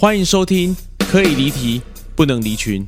欢迎收听，可以离题，不能离群。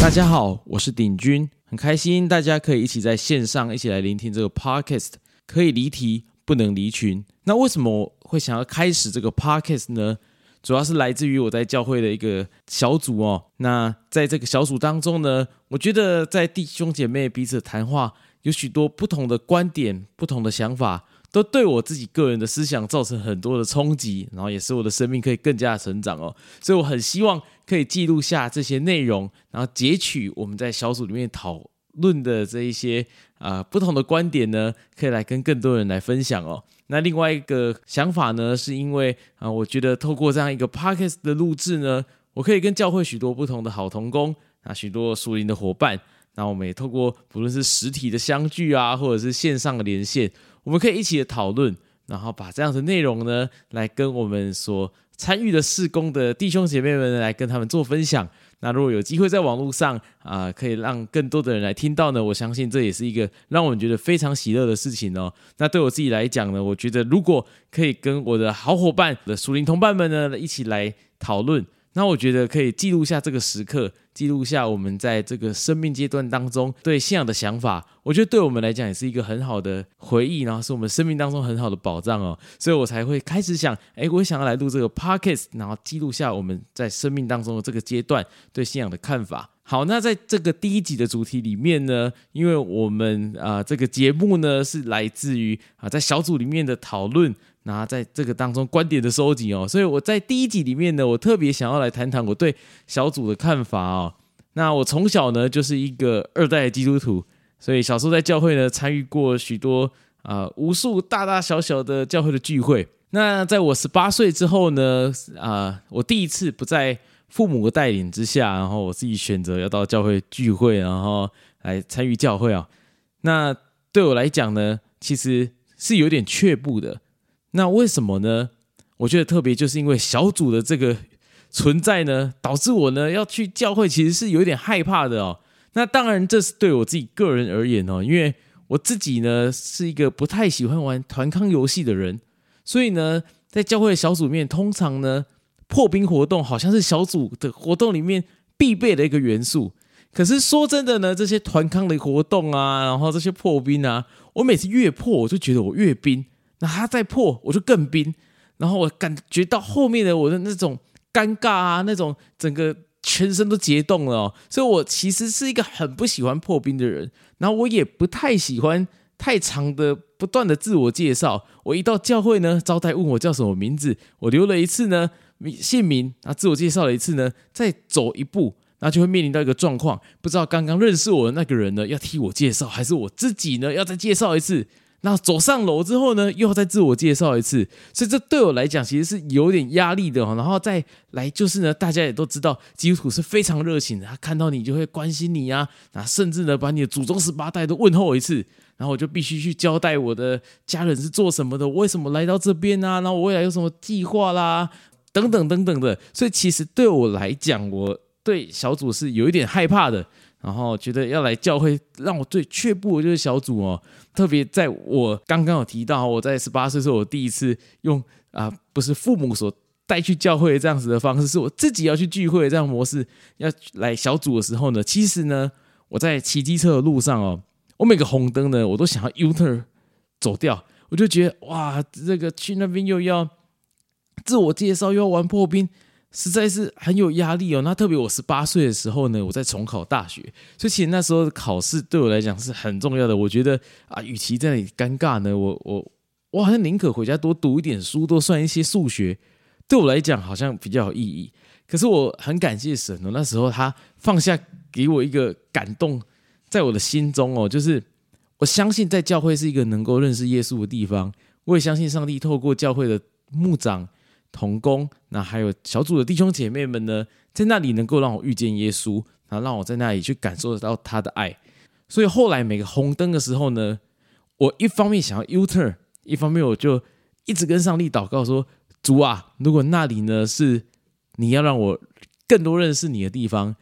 大家好，我是鼎军，很开心大家可以一起在线上一起来聆听这个 podcast，可以离题，不能离群。那为什么会想要开始这个 podcast 呢？主要是来自于我在教会的一个小组哦。那在这个小组当中呢，我觉得在弟兄姐妹彼此谈话，有许多不同的观点、不同的想法，都对我自己个人的思想造成很多的冲击，然后也使我的生命可以更加的成长哦。所以我很希望可以记录下这些内容，然后截取我们在小组里面讨论的这一些啊不同的观点呢，可以来跟更多人来分享哦。那另外一个想法呢，是因为啊，我觉得透过这样一个 podcast 的录制呢，我可以跟教会许多不同的好同工那，许多属灵的伙伴，那我们也透过不论是实体的相聚啊，或者是线上的连线，我们可以一起的讨论，然后把这样的内容呢，来跟我们所参与的事工的弟兄姐妹们来跟他们做分享。那如果有机会在网络上啊，可以让更多的人来听到呢，我相信这也是一个让我们觉得非常喜乐的事情哦。那对我自己来讲呢，我觉得如果可以跟我的好伙伴的属灵同伴们呢一起来讨论。那我觉得可以记录下这个时刻，记录下我们在这个生命阶段当中对信仰的想法。我觉得对我们来讲也是一个很好的回忆，然后是我们生命当中很好的保障哦。所以我才会开始想，哎，我想要来录这个 podcast，然后记录下我们在生命当中的这个阶段对信仰的看法。好，那在这个第一集的主题里面呢，因为我们啊这个节目呢是来自于啊在小组里面的讨论。那在这个当中观点的收集哦，所以我在第一集里面呢，我特别想要来谈谈我对小组的看法哦。那我从小呢就是一个二代基督徒，所以小时候在教会呢参与过许多啊无数大大小小的教会的聚会。那在我十八岁之后呢，啊，我第一次不在父母的带领之下，然后我自己选择要到教会聚会，然后来参与教会啊。那对我来讲呢，其实是有点却步的。那为什么呢？我觉得特别就是因为小组的这个存在呢，导致我呢要去教会，其实是有点害怕的哦。那当然，这是对我自己个人而言哦，因为我自己呢是一个不太喜欢玩团康游戏的人，所以呢，在教会小组面，通常呢破冰活动好像是小组的活动里面必备的一个元素。可是说真的呢，这些团康的活动啊，然后这些破冰啊，我每次越破，我就觉得我越冰。那他再破，我就更冰，然后我感觉到后面的我的那种尴尬啊，那种整个全身都结冻了。所以我其实是一个很不喜欢破冰的人，然后我也不太喜欢太长的不断的自我介绍。我一到教会呢，招待问我叫什么名字，我留了一次呢姓名，啊自我介绍了一次呢，再走一步，那就会面临到一个状况，不知道刚刚认识我的那个人呢要替我介绍，还是我自己呢要再介绍一次。那走上楼之后呢，又要再自我介绍一次，所以这对我来讲其实是有点压力的。然后再来就是呢，大家也都知道基督徒是非常热情的，他看到你就会关心你啊，那甚至呢把你的祖宗十八代都问候一次。然后我就必须去交代我的家人是做什么的，为什么来到这边啊？然后我未来有什么计划啦，等等等等的。所以其实对我来讲，我对小组是有一点害怕的。然后觉得要来教会，让我最却步的就是小组哦。特别在我刚刚有提到，我在十八岁时候，我第一次用啊，不是父母所带去教会这样子的方式，是我自己要去聚会这样模式，要来小组的时候呢，其实呢，我在骑机车的路上哦，我每个红灯呢，我都想要 U turn 走掉，我就觉得哇，这个去那边又要自我介绍，又要玩破冰。实在是很有压力哦。那特别我十八岁的时候呢，我在重考大学，所以其实那时候考试对我来讲是很重要的。我觉得啊，与其在那里尴尬呢，我我我好像宁可回家多读一点书，多算一些数学，对我来讲好像比较有意义。可是我很感谢神哦，那时候他放下给我一个感动，在我的心中哦，就是我相信在教会是一个能够认识耶稣的地方，我也相信上帝透过教会的牧长。同工，那还有小组的弟兄姐妹们呢，在那里能够让我遇见耶稣，然后让我在那里去感受得到他的爱。所以后来每个红灯的时候呢，我一方面想要 U turn，一方面我就一直跟上帝祷告说：“主啊，如果那里呢是你要让我更多认识你的地方，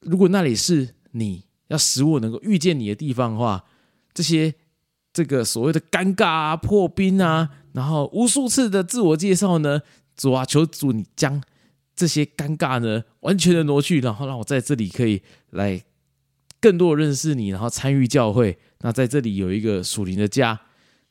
如果那里是你要使我能够遇见你的地方的话，这些这个所谓的尴尬啊、破冰啊，然后无数次的自我介绍呢，主啊，求主你将这些尴尬呢完全的挪去，然后让我在这里可以来更多的认识你，然后参与教会，那在这里有一个属灵的家。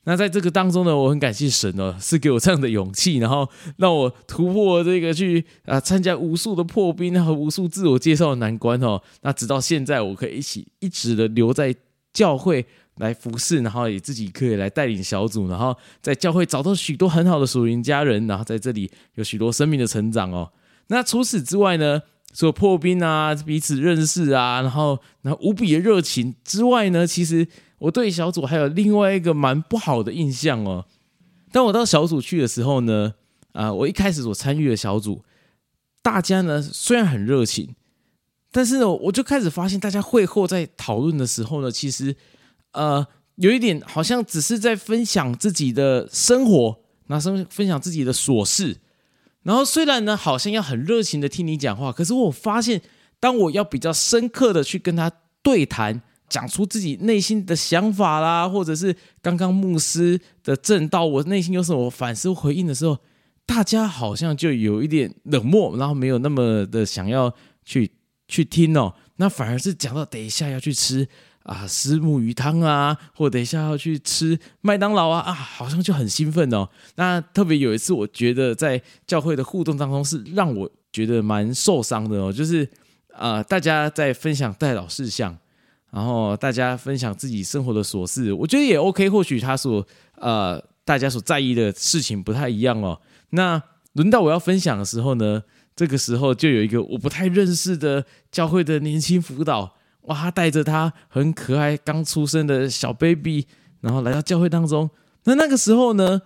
那在这个当中呢，我很感谢神哦，是给我这样的勇气，然后让我突破这个去啊参加无数的破冰和无数自我介绍的难关哦。那直到现在，我可以一起一直的留在教会来服侍，然后也自己可以来带领小组，然后在教会找到许多很好的属灵家人，然后在这里有许多生命的成长哦。那除此之外呢，除了破冰啊，彼此认识啊，然后然后无比的热情之外呢，其实。我对小组还有另外一个蛮不好的印象哦。当我到小组去的时候呢，啊，我一开始所参与的小组，大家呢虽然很热情，但是呢，我就开始发现大家会后在讨论的时候呢，其实呃有一点好像只是在分享自己的生活，拿生分享自己的琐事。然后虽然呢好像要很热情的听你讲话，可是我发现当我要比较深刻的去跟他对谈。讲出自己内心的想法啦，或者是刚刚牧师的正道，我内心有什么反思回应的时候，大家好像就有一点冷漠，然后没有那么的想要去去听哦。那反而是讲到等一下要去吃啊石木鱼汤啊，或等一下要去吃麦当劳啊啊，好像就很兴奋哦。那特别有一次，我觉得在教会的互动当中是让我觉得蛮受伤的哦，就是啊大家在分享代祷事项。然后大家分享自己生活的琐事，我觉得也 OK。或许他所呃大家所在意的事情不太一样哦。那轮到我要分享的时候呢，这个时候就有一个我不太认识的教会的年轻辅导，哇，他带着他很可爱刚出生的小 baby，然后来到教会当中。那那个时候呢，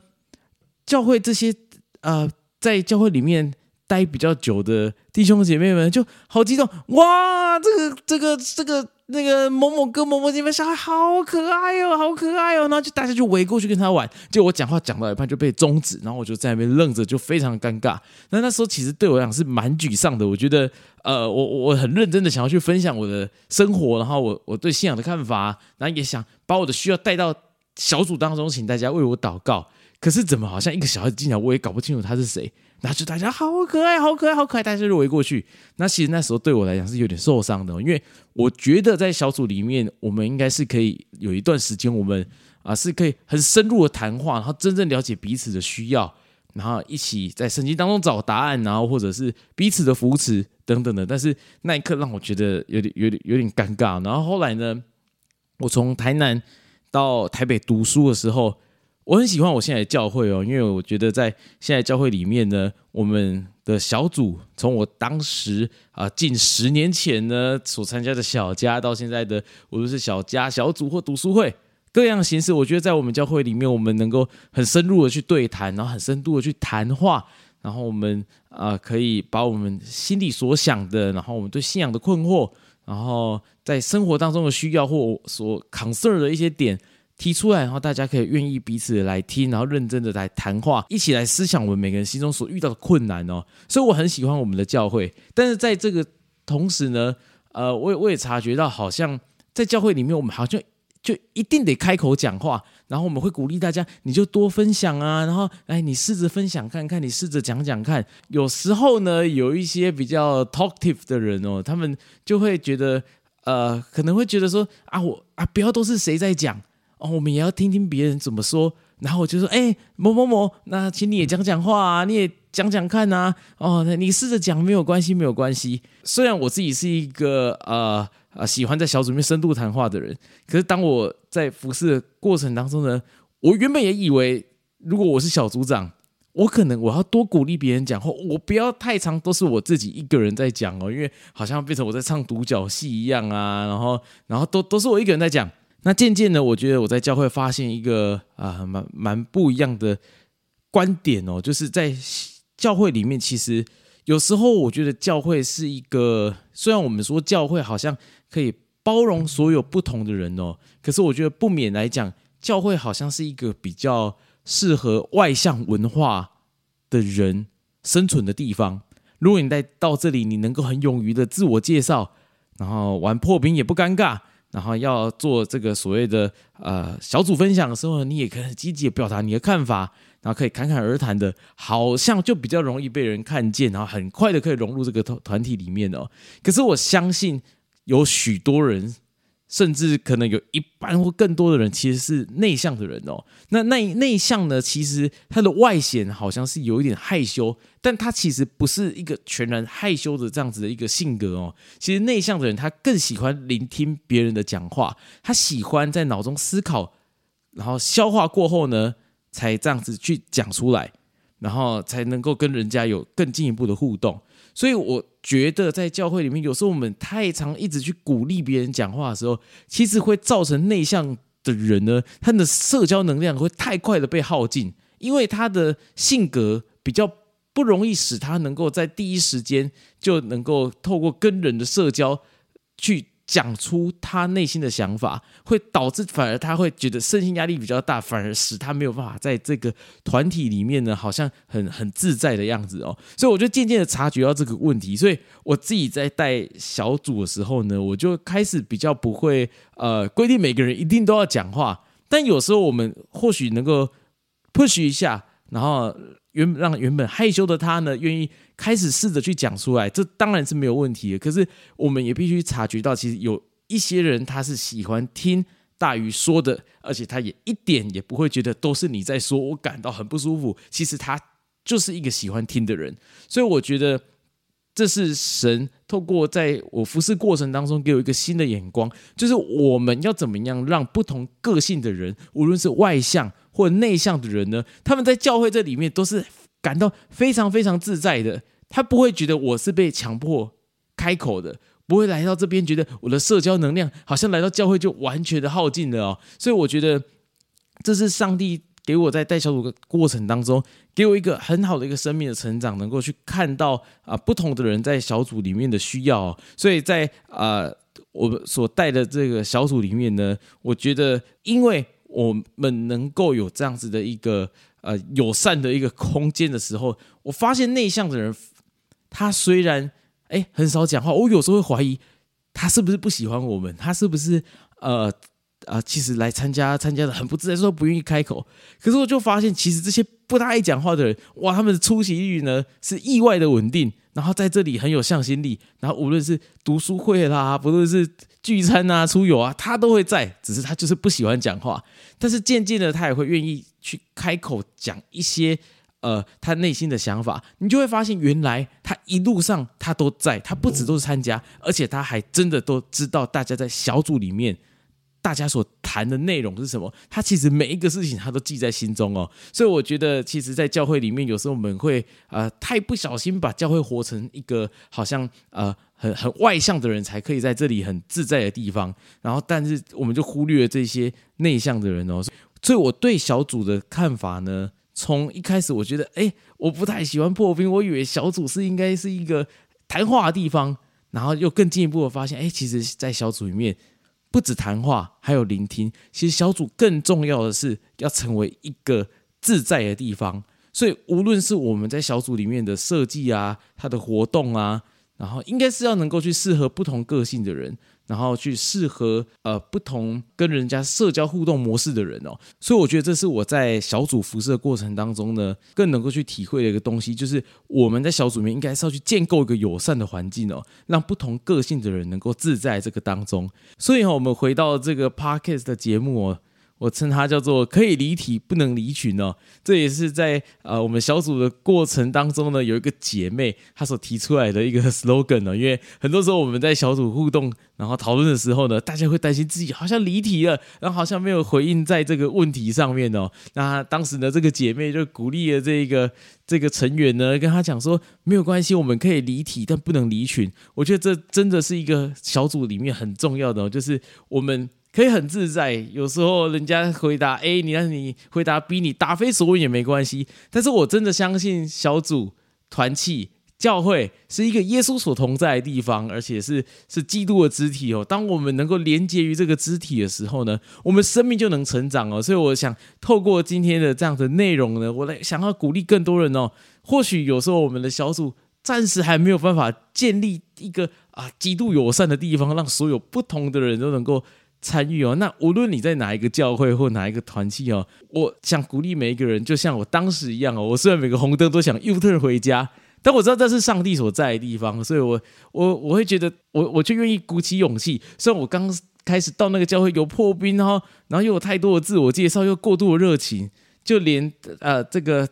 教会这些呃在教会里面待比较久的弟兄姐妹们就好激动，哇，这个这个这个。那个某某哥、某某姐妹小孩好可爱哦，好可爱哦，然后就大家就围过去跟他玩，就我讲话讲到一半就被终止，然后我就在那边愣着，就非常尴尬。那那时候其实对我来讲是蛮沮丧的，我觉得呃，我我很认真的想要去分享我的生活，然后我我对信仰的看法，然后也想把我的需要带到小组当中，请大家为我祷告。可是怎么好像一个小孩子进来，我也搞不清楚他是谁。那就大家好可爱，好可爱，好可爱，大家就围过去。那其实那时候对我来讲是有点受伤的，因为我觉得在小组里面，我们应该是可以有一段时间，我们啊是可以很深入的谈话，然后真正了解彼此的需要，然后一起在圣经当中找答案，然后或者是彼此的扶持等等的。但是那一刻让我觉得有点、有点、有点尴尬。然后后来呢，我从台南到台北读书的时候。我很喜欢我现在的教会哦，因为我觉得在现在教会里面呢，我们的小组从我当时啊近十年前呢所参加的小家，到现在的无论是小家小组或读书会各样形式，我觉得在我们教会里面，我们能够很深入的去对谈，然后很深度的去谈话，然后我们啊可以把我们心里所想的，然后我们对信仰的困惑，然后在生活当中的需要或所 concern 的一些点。提出来，然后大家可以愿意彼此来听，然后认真的来谈话，一起来思想我们每个人心中所遇到的困难哦。所以我很喜欢我们的教会，但是在这个同时呢，呃，我也我也察觉到，好像在教会里面，我们好像就一定得开口讲话，然后我们会鼓励大家，你就多分享啊，然后哎，你试着分享看看，你试着讲讲看。有时候呢，有一些比较 talkative 的人哦，他们就会觉得，呃，可能会觉得说啊，我啊，不要都是谁在讲。哦，我们也要听听别人怎么说，然后我就说，哎，某某某，那请你也讲讲话啊，你也讲讲看呐。哦，那你试着讲没有关系，没有关系。虽然我自己是一个呃呃喜欢在小组里面深度谈话的人，可是当我在服侍的过程当中呢，我原本也以为，如果我是小组长，我可能我要多鼓励别人讲话，我不要太长都是我自己一个人在讲哦，因为好像变成我在唱独角戏一样啊，然后然后都都是我一个人在讲。那渐渐的，我觉得我在教会发现一个啊，蛮蛮不一样的观点哦，就是在教会里面，其实有时候我觉得教会是一个，虽然我们说教会好像可以包容所有不同的人哦，可是我觉得不免来讲，教会好像是一个比较适合外向文化的人生存的地方。如果你在到这里，你能够很勇于的自我介绍，然后玩破冰也不尴尬。然后要做这个所谓的呃小组分享的时候，你也可以积极的表达你的看法，然后可以侃侃而谈的，好像就比较容易被人看见，然后很快的可以融入这个团团体里面哦。可是我相信有许多人。甚至可能有一半或更多的人其实是内向的人哦。那内内向呢？其实他的外显好像是有一点害羞，但他其实不是一个全然害羞的这样子的一个性格哦。其实内向的人他更喜欢聆听别人的讲话，他喜欢在脑中思考，然后消化过后呢，才这样子去讲出来，然后才能够跟人家有更进一步的互动。所以我觉得，在教会里面，有时候我们太常一直去鼓励别人讲话的时候，其实会造成内向的人呢，他的社交能量会太快的被耗尽，因为他的性格比较不容易使他能够在第一时间就能够透过跟人的社交去。讲出他内心的想法，会导致反而他会觉得身心压力比较大，反而使他没有办法在这个团体里面呢，好像很很自在的样子哦。所以我就渐渐的察觉到这个问题，所以我自己在带小组的时候呢，我就开始比较不会呃规定每个人一定都要讲话，但有时候我们或许能够 push 一下，然后。原让原本害羞的他呢，愿意开始试着去讲出来，这当然是没有问题的。可是我们也必须察觉到，其实有一些人他是喜欢听大于说的，而且他也一点也不会觉得都是你在说，我感到很不舒服。其实他就是一个喜欢听的人，所以我觉得这是神透过在我服侍过程当中给我一个新的眼光，就是我们要怎么样让不同个性的人，无论是外向。或内向的人呢，他们在教会这里面都是感到非常非常自在的，他不会觉得我是被强迫开口的，不会来到这边觉得我的社交能量好像来到教会就完全的耗尽了哦。所以我觉得这是上帝给我在带小组的过程当中，给我一个很好的一个生命的成长，能够去看到啊不同的人在小组里面的需要。所以在啊我所带的这个小组里面呢，我觉得因为。我们能够有这样子的一个呃友善的一个空间的时候，我发现内向的人，他虽然哎很少讲话，我有时候会怀疑他是不是不喜欢我们，他是不是呃啊其实来参加参加的很不自在，说不愿意开口。可是我就发现，其实这些不大爱讲话的人，哇，他们的出席率呢是意外的稳定。然后在这里很有向心力，然后无论是读书会啦，不论是聚餐啊、出游啊，他都会在。只是他就是不喜欢讲话，但是渐渐的他也会愿意去开口讲一些呃他内心的想法。你就会发现，原来他一路上他都在，他不止都是参加，而且他还真的都知道大家在小组里面。大家所谈的内容是什么？他其实每一个事情他都记在心中哦，所以我觉得，其实，在教会里面，有时候我们会呃太不小心把教会活成一个好像呃很很外向的人才可以在这里很自在的地方，然后但是我们就忽略了这些内向的人哦。所以我对小组的看法呢，从一开始我觉得，哎，我不太喜欢破冰，我以为小组是应该是一个谈话的地方，然后又更进一步的发现，哎，其实，在小组里面。不止谈话，还有聆听。其实小组更重要的是要成为一个自在的地方。所以无论是我们在小组里面的设计啊，它的活动啊，然后应该是要能够去适合不同个性的人。然后去适合呃不同跟人家社交互动模式的人哦，所以我觉得这是我在小组辐射过程当中呢，更能够去体会的一个东西，就是我们在小组里面应该是要去建构一个友善的环境哦，让不同个性的人能够自在这个当中。所以哈，我们回到这个 p a r k e s t 的节目哦。我称它叫做可以离体不能离群哦，这也是在呃我们小组的过程当中呢，有一个姐妹她所提出来的一个 slogan 呢。因为很多时候我们在小组互动然后讨论的时候呢，大家会担心自己好像离题了，然后好像没有回应在这个问题上面哦。那当时呢，这个姐妹就鼓励了这个这个成员呢，跟他讲说没有关系，我们可以离体，但不能离群。我觉得这真的是一个小组里面很重要的，就是我们。可以很自在，有时候人家回答 A，你让你回答 B，你答非所问也没关系。但是我真的相信小组团契教会是一个耶稣所同在的地方，而且是是基督的肢体哦。当我们能够连接于这个肢体的时候呢，我们生命就能成长哦。所以我想透过今天的这样的内容呢，我来想要鼓励更多人哦。或许有时候我们的小组暂时还没有办法建立一个啊极度友善的地方，让所有不同的人都能够。参与哦。那无论你在哪一个教会或哪一个团契哦，我想鼓励每一个人，就像我当时一样哦。我虽然每个红灯都想 U turn 回家，但我知道这是上帝所在的地方，所以我我我会觉得我我就愿意鼓起勇气。虽然我刚开始到那个教会有破冰哦，然后又有太多的自我介绍，又过度的热情，就连呃这个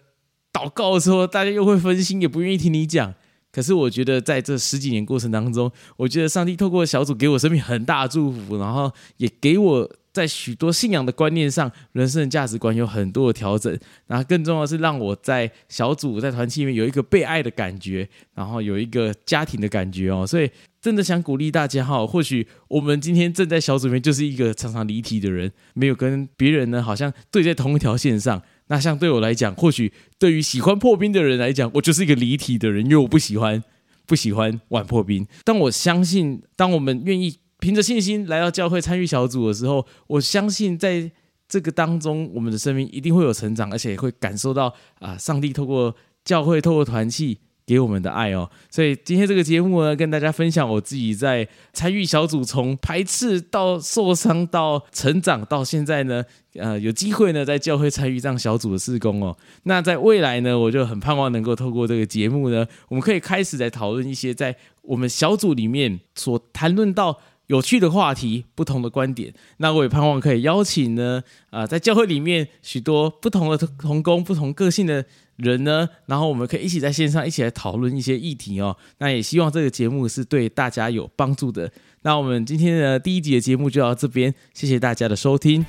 祷告的时候，大家又会分心，也不愿意听你讲。可是我觉得在这十几年过程当中，我觉得上帝透过小组给我生命很大的祝福，然后也给我在许多信仰的观念上、人生的价值观有很多的调整。然后更重要是，让我在小组、在团契里面有一个被爱的感觉，然后有一个家庭的感觉哦。所以真的想鼓励大家哈，或许我们今天正在小组里面就是一个常常离题的人，没有跟别人呢好像对在同一条线上。那像对我来讲，或许对于喜欢破冰的人来讲，我就是一个离体的人，因为我不喜欢不喜欢玩破冰。但我相信，当我们愿意凭着信心来到教会参与小组的时候，我相信在这个当中，我们的生命一定会有成长，而且会感受到啊，上帝透过教会、透过团契。给我们的爱哦，所以今天这个节目呢，跟大家分享我自己在参与小组，从排斥到受伤到成长，到现在呢，呃，有机会呢在教会参与这样小组的事工哦。那在未来呢，我就很盼望能够透过这个节目呢，我们可以开始在讨论一些在我们小组里面所谈论到有趣的话题、不同的观点。那我也盼望可以邀请呢，啊，在教会里面许多不同的同工、不同个性的。人呢，然后我们可以一起在线上一起来讨论一些议题哦。那也希望这个节目是对大家有帮助的。那我们今天的第一集的节目就到这边，谢谢大家的收听。